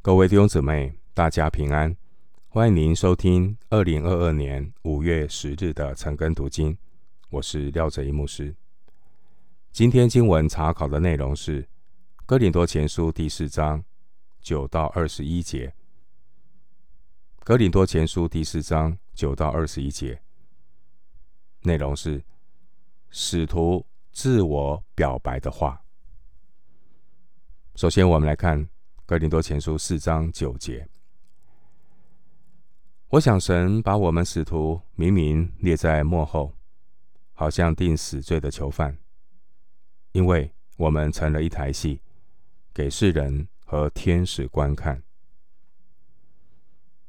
各位弟兄姊妹，大家平安！欢迎您收听二零二二年五月十日的晨更读经，我是廖哲一牧师。今天经文查考的内容是《哥林多前书》第四章九到二十一节，《哥林多前书》第四章九到二十一节内容是使徒自我表白的话。首先，我们来看。哥林多前书四章九节，我想神把我们使徒明明列在幕后，好像定死罪的囚犯，因为我们成了一台戏，给世人和天使观看。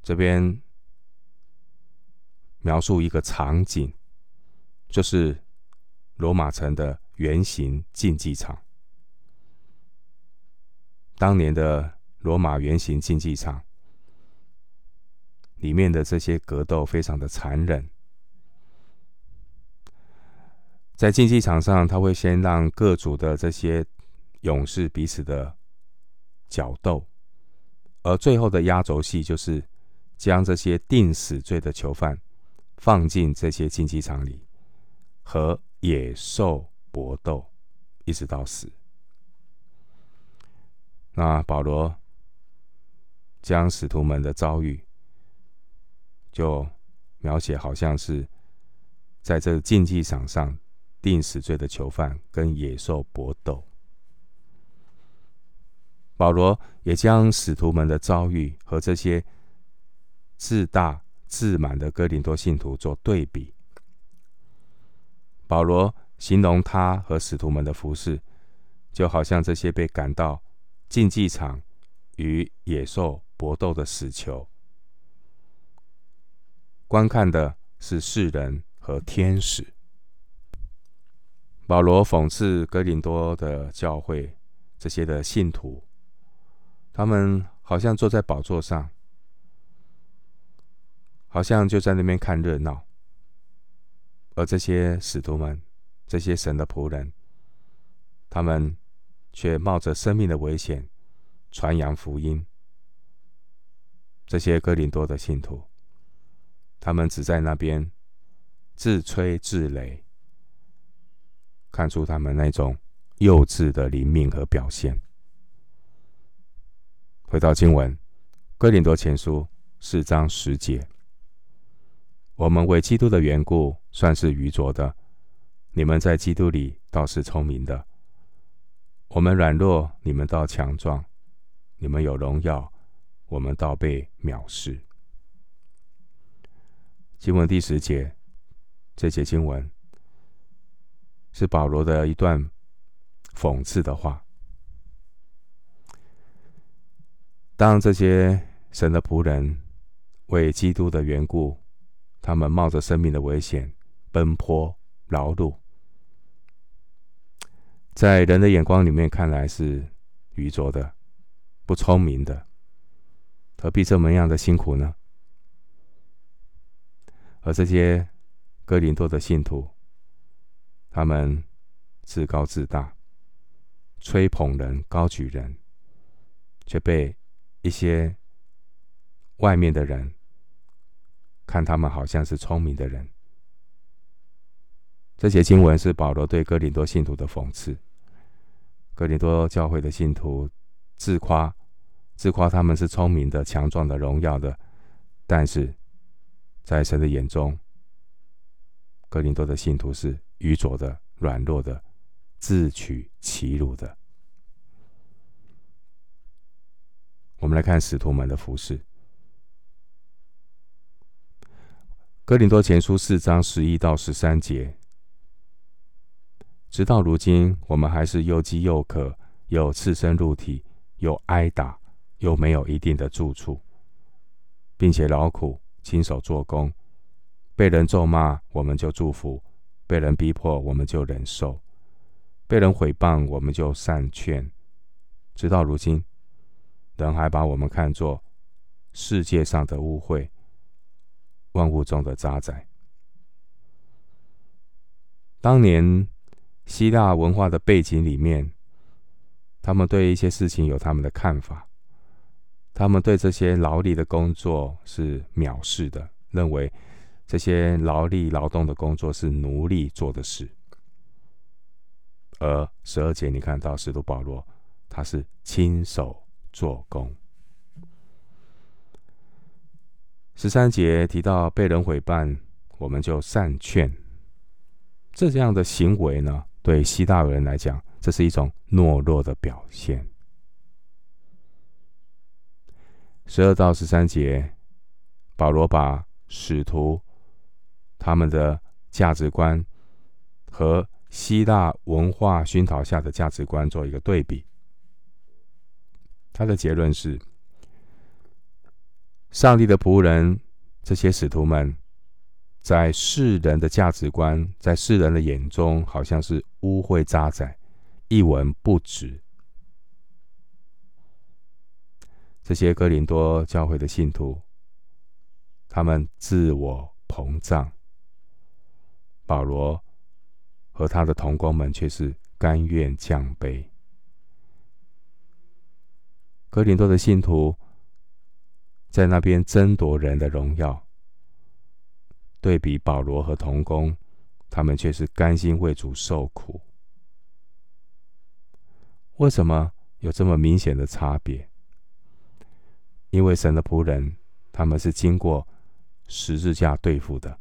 这边描述一个场景，就是罗马城的圆形竞技场。当年的罗马圆形竞技场。里面的这些格斗非常的残忍，在竞技场上，他会先让各组的这些勇士彼此的角斗，而最后的压轴戏就是将这些定死罪的囚犯放进这些竞技场里，和野兽搏斗，一直到死。那保罗将使徒们的遭遇，就描写好像是在这竞技场上定死罪的囚犯跟野兽搏斗。保罗也将使徒们的遭遇和这些自大自满的哥林多信徒做对比。保罗形容他和使徒们的服饰，就好像这些被赶到。竞技场与野兽搏斗的死囚，观看的是世人和天使。保罗讽刺哥林多的教会这些的信徒，他们好像坐在宝座上，好像就在那边看热闹，而这些使徒们、这些神的仆人，他们。却冒着生命的危险传扬福音。这些哥林多的信徒，他们只在那边自吹自擂，看出他们那种幼稚的灵命和表现。回到经文，《哥林多前书》四章十节：我们为基督的缘故算是愚拙的，你们在基督里倒是聪明的。我们软弱，你们倒强壮；你们有荣耀，我们倒被藐视。经文第十节，这节经文是保罗的一段讽刺的话。当这些神的仆人为基督的缘故，他们冒着生命的危险奔波劳碌。在人的眼光里面看来是愚拙的、不聪明的，何必这么样的辛苦呢？而这些哥林多的信徒，他们自高自大，吹捧人、高举人，却被一些外面的人看他们好像是聪明的人。这些经文是保罗对哥林多信徒的讽刺。哥林多教会的信徒自夸，自夸他们是聪明的、强壮的、荣耀的，但是在神的眼中，哥林多的信徒是愚拙的、软弱的、自取其辱的。我们来看使徒们的服饰，《哥林多前书》四章十一到十三节。直到如今，我们还是又饥又渴，又赤身露体，又挨打，又没有一定的住处，并且劳苦亲手做工，被人咒骂，我们就祝福；被人逼迫，我们就忍受；被人毁谤，我们就善劝。直到如今，人还把我们看作世界上的污秽，万物中的渣滓。当年。希腊文化的背景里面，他们对一些事情有他们的看法，他们对这些劳力的工作是藐视的，认为这些劳力劳动的工作是奴隶做的事。而十二节，你看到使徒保罗，他是亲手做工。十三节提到被人毁谤，我们就善劝。这样的行为呢，对希腊人来讲，这是一种懦弱的表现。十二到十三节，保罗把使徒他们的价值观和希腊文化熏陶下的价值观做一个对比。他的结论是：上帝的仆人，这些使徒们，在世人的价值观，在世人的眼中，好像是污秽渣滓，一文不值。这些哥林多教会的信徒，他们自我膨胀，保罗和他的同工们却是甘愿降卑。哥林多的信徒在那边争夺人的荣耀，对比保罗和同工，他们却是甘心为主受苦。为什么有这么明显的差别？因为神的仆人，他们是经过十字架对付的，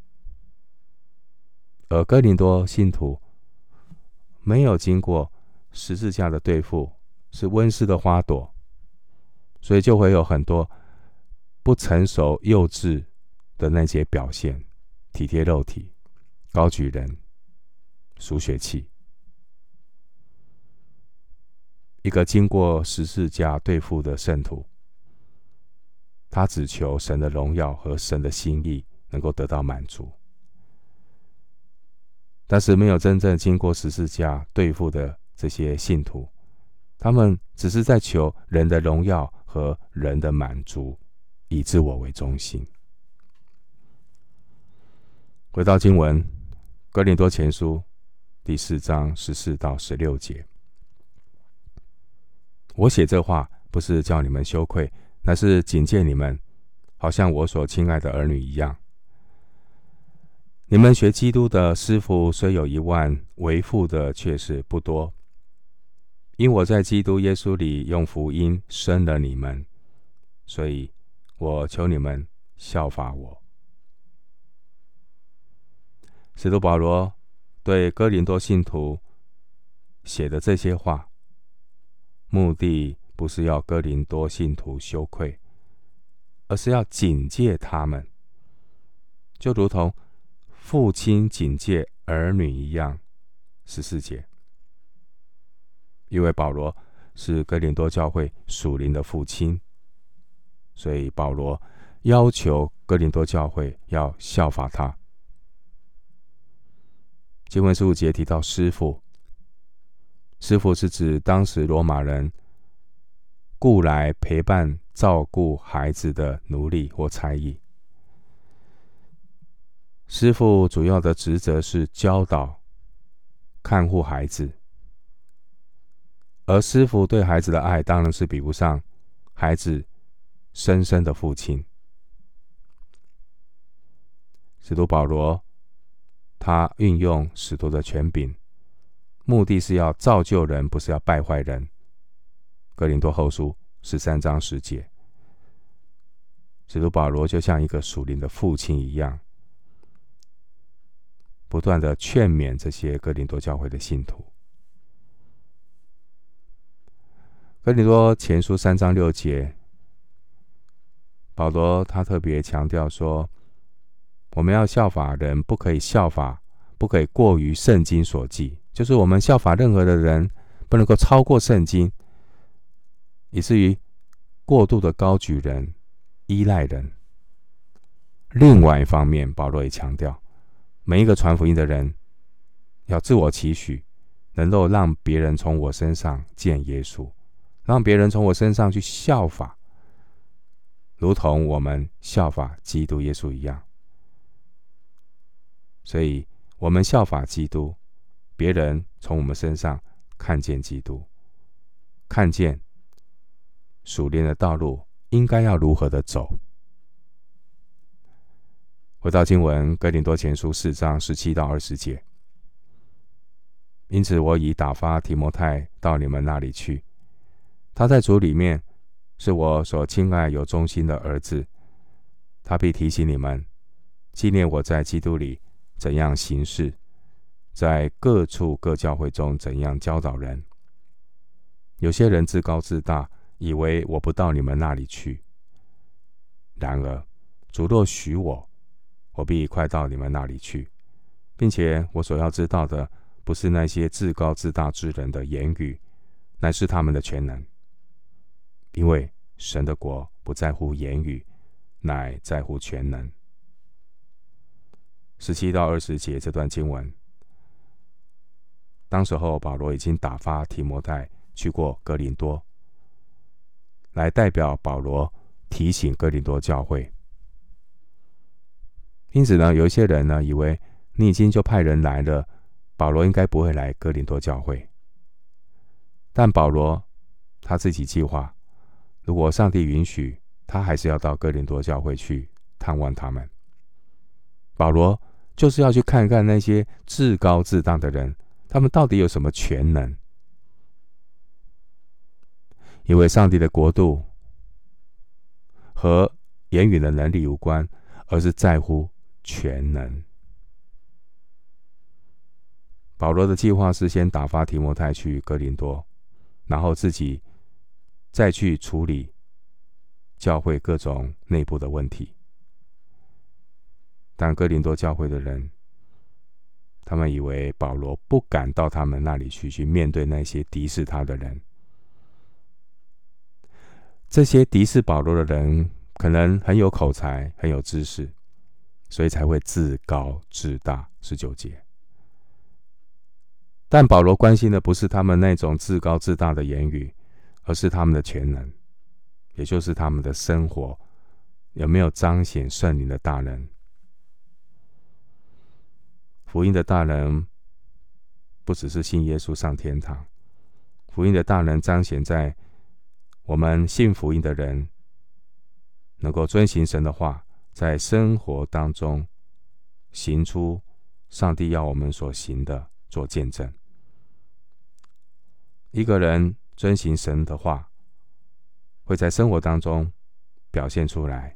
而哥林多信徒没有经过十字架的对付，是温室的花朵，所以就会有很多不成熟、幼稚的那些表现，体贴肉体、高举人、数血气。一个经过十字架对付的圣徒。他只求神的荣耀和神的心意能够得到满足，但是没有真正经过十字架对付的这些信徒，他们只是在求人的荣耀和人的满足，以自我为中心。回到经文，《哥林多前书》第四章十四到十六节，我写这话不是叫你们羞愧。乃是警戒你们，好像我所亲爱的儿女一样。你们学基督的师傅虽有一万，为父的却是不多。因我在基督耶稣里用福音生了你们，所以我求你们效法我。使徒保罗对哥林多信徒写的这些话，目的。不是要哥林多信徒羞愧，而是要警戒他们，就如同父亲警戒儿女一样。十四节，因为保罗是哥林多教会属灵的父亲，所以保罗要求哥林多教会要效法他。经文十五节提到师傅，师傅是指当时罗马人。雇来陪伴照顾孩子的奴隶或差役，师傅主要的职责是教导、看护孩子，而师傅对孩子的爱当然是比不上孩子生身的父亲。使徒保罗，他运用使徒的权柄，目的是要造就人，不是要败坏人。哥林多后书十三章十节，使徒保罗就像一个属灵的父亲一样，不断的劝勉这些哥林多教会的信徒。哥林多前书三章六节，保罗他特别强调说，我们要效法人，不可以效法，不可以过于圣经所记，就是我们效法任何的人，不能够超过圣经。以至于过度的高举人、依赖人。另外一方面，保罗也强调，每一个传福音的人要自我期许，能够让别人从我身上见耶稣，让别人从我身上去效法，如同我们效法基督耶稣一样。所以，我们效法基督，别人从我们身上看见基督，看见。属灵的道路应该要如何的走。回到经文，哥林多前书四章十七到二十节。因此，我已打发提摩太到你们那里去。他在主里面是我所亲爱有忠心的儿子。他必提醒你们，纪念我在基督里怎样行事，在各处各教会中怎样教导人。有些人自高自大，以为我不到你们那里去。然而，主若许我，我必快到你们那里去，并且我所要知道的，不是那些自高自大之人的言语，乃是他们的全能。因为神的国不在乎言语，乃在乎全能。十七到二十节这段经文，当时候保罗已经打发提摩太去过哥林多，来代表保罗提醒哥林多教会。因此呢，有一些人呢，以为你已经就派人来了，保罗应该不会来哥林多教会。但保罗他自己计划，如果上帝允许，他还是要到哥林多教会去探望他们。保罗就是要去看看那些自高自大的人，他们到底有什么全能？因为上帝的国度和言语的能力无关，而是在乎。全能。保罗的计划是先打发提摩太去哥林多，然后自己再去处理教会各种内部的问题。但哥林多教会的人，他们以为保罗不敢到他们那里去，去面对那些敌视他的人。这些敌视保罗的人，可能很有口才，很有知识。所以才会自高自大。十九节，但保罗关心的不是他们那种自高自大的言语，而是他们的全能，也就是他们的生活有没有彰显圣灵的大能。福音的大能不只是信耶稣上天堂，福音的大能彰显在我们信福音的人能够遵行神的话。在生活当中行出上帝要我们所行的，做见证。一个人遵行神的话，会在生活当中表现出来，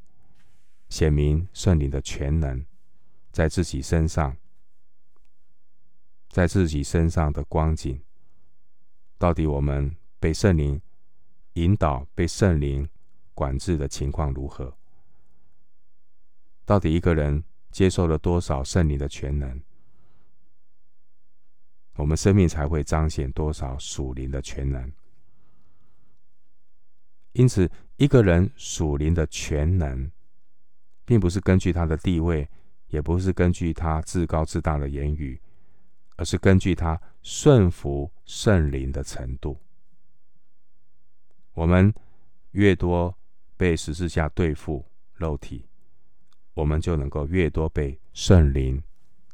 显明圣灵的全能在自己身上，在自己身上的光景，到底我们被圣灵引导、被圣灵管制的情况如何？到底一个人接受了多少圣灵的全能，我们生命才会彰显多少属灵的全能。因此，一个人属灵的全能，并不是根据他的地位，也不是根据他自高自大的言语，而是根据他顺服圣灵的程度。我们越多被十字架对付肉体。我们就能够越多被圣灵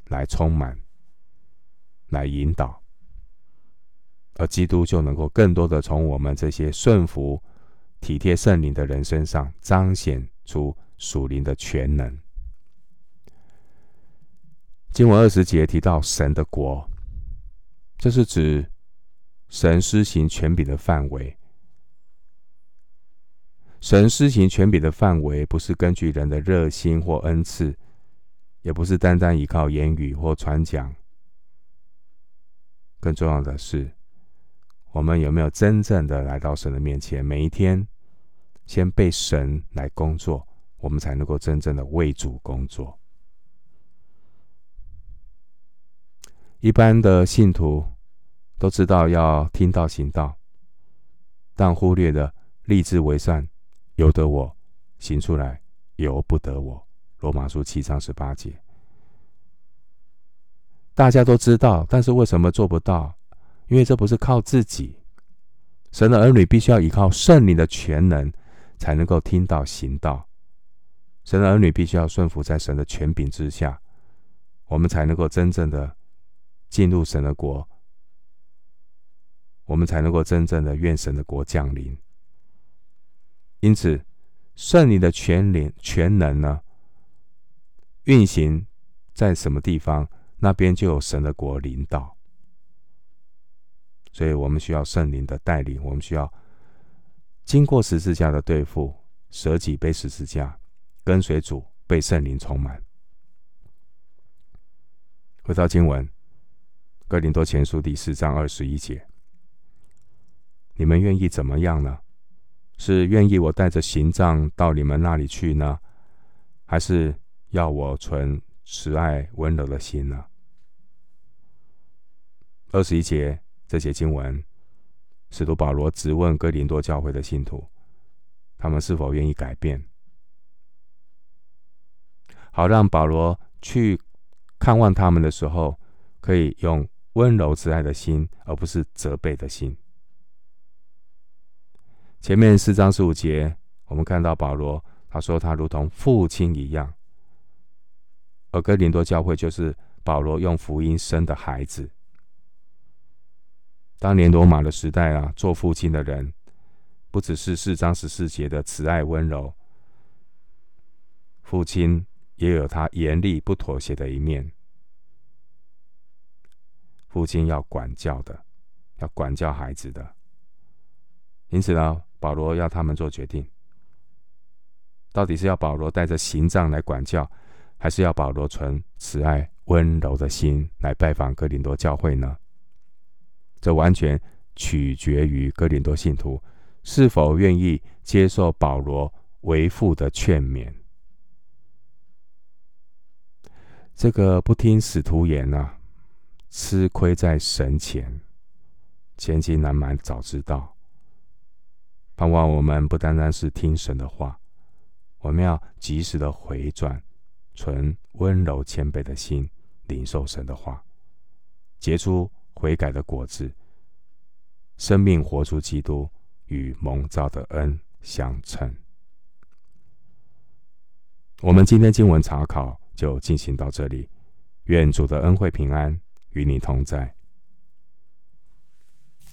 来充满、来引导，而基督就能够更多的从我们这些顺服、体贴圣灵的人身上彰显出属灵的全能。经文二十节提到神的国，这是指神施行权柄的范围。神施行权柄的范围，不是根据人的热心或恩赐，也不是单单依靠言语或传讲。更重要的是，我们有没有真正的来到神的面前？每一天，先被神来工作，我们才能够真正的为主工作。一般的信徒都知道要听道行道，但忽略了立志为善。由得我行出来，由不得我。罗马书七章十八节，大家都知道，但是为什么做不到？因为这不是靠自己。神的儿女必须要依靠圣灵的全能，才能够听到行道。神的儿女必须要顺服在神的权柄之下，我们才能够真正的进入神的国，我们才能够真正的愿神的国降临。因此，圣灵的全灵全能呢，运行在什么地方，那边就有神的国临到。所以我们需要圣灵的带领，我们需要经过十字架的对付，舍己背十字架，跟随主，被圣灵充满。回到经文，哥林多前书第四章二十一节，你们愿意怎么样呢？是愿意我带着行杖到你们那里去呢，还是要我存慈爱温柔的心呢？二十一节这些经文，使徒保罗直问哥林多教会的信徒，他们是否愿意改变，好让保罗去。看望他们的时候，可以用温柔慈爱的心，而不是责备的心。前面四章十五节，我们看到保罗他说他如同父亲一样，而哥林多教会就是保罗用福音生的孩子。当年罗马的时代啊，做父亲的人不只是四章十四节的慈爱温柔，父亲。也有他严厉不妥协的一面。父亲要管教的，要管教孩子的。因此呢，保罗要他们做决定：到底是要保罗带着行杖来管教，还是要保罗存慈爱温柔的心来拜访哥林多教会呢？这完全取决于哥林多信徒是否愿意接受保罗为父的劝勉。这个不听使徒言啊，吃亏在神前，千金难买早知道。盼望我们不单单是听神的话，我们要及时的回转，存温柔谦卑的心，领受神的话，结出悔改的果子，生命活出基督与蒙召的恩相称。我们今天经文查考。就进行到这里，愿主的恩惠平安与你同在。